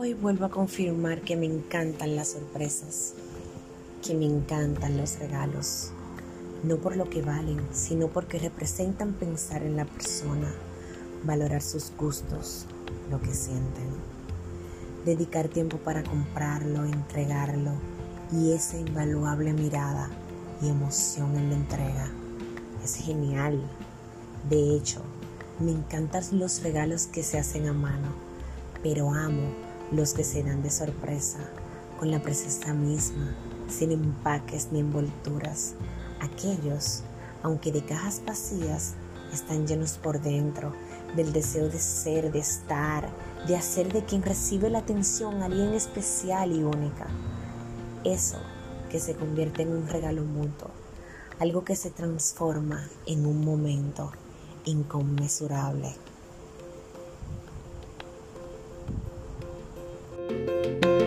Hoy vuelvo a confirmar que me encantan las sorpresas, que me encantan los regalos, no por lo que valen, sino porque representan pensar en la persona, valorar sus gustos, lo que sienten, dedicar tiempo para comprarlo, entregarlo y esa invaluable mirada y emoción en la entrega. Es genial. De hecho, me encantan los regalos que se hacen a mano, pero amo los que se dan de sorpresa, con la presencia misma, sin empaques ni envolturas. Aquellos, aunque de cajas vacías, están llenos por dentro del deseo de ser, de estar, de hacer de quien recibe la atención alguien especial y única. Eso que se convierte en un regalo mutuo, algo que se transforma en un momento inconmensurable. Thank you.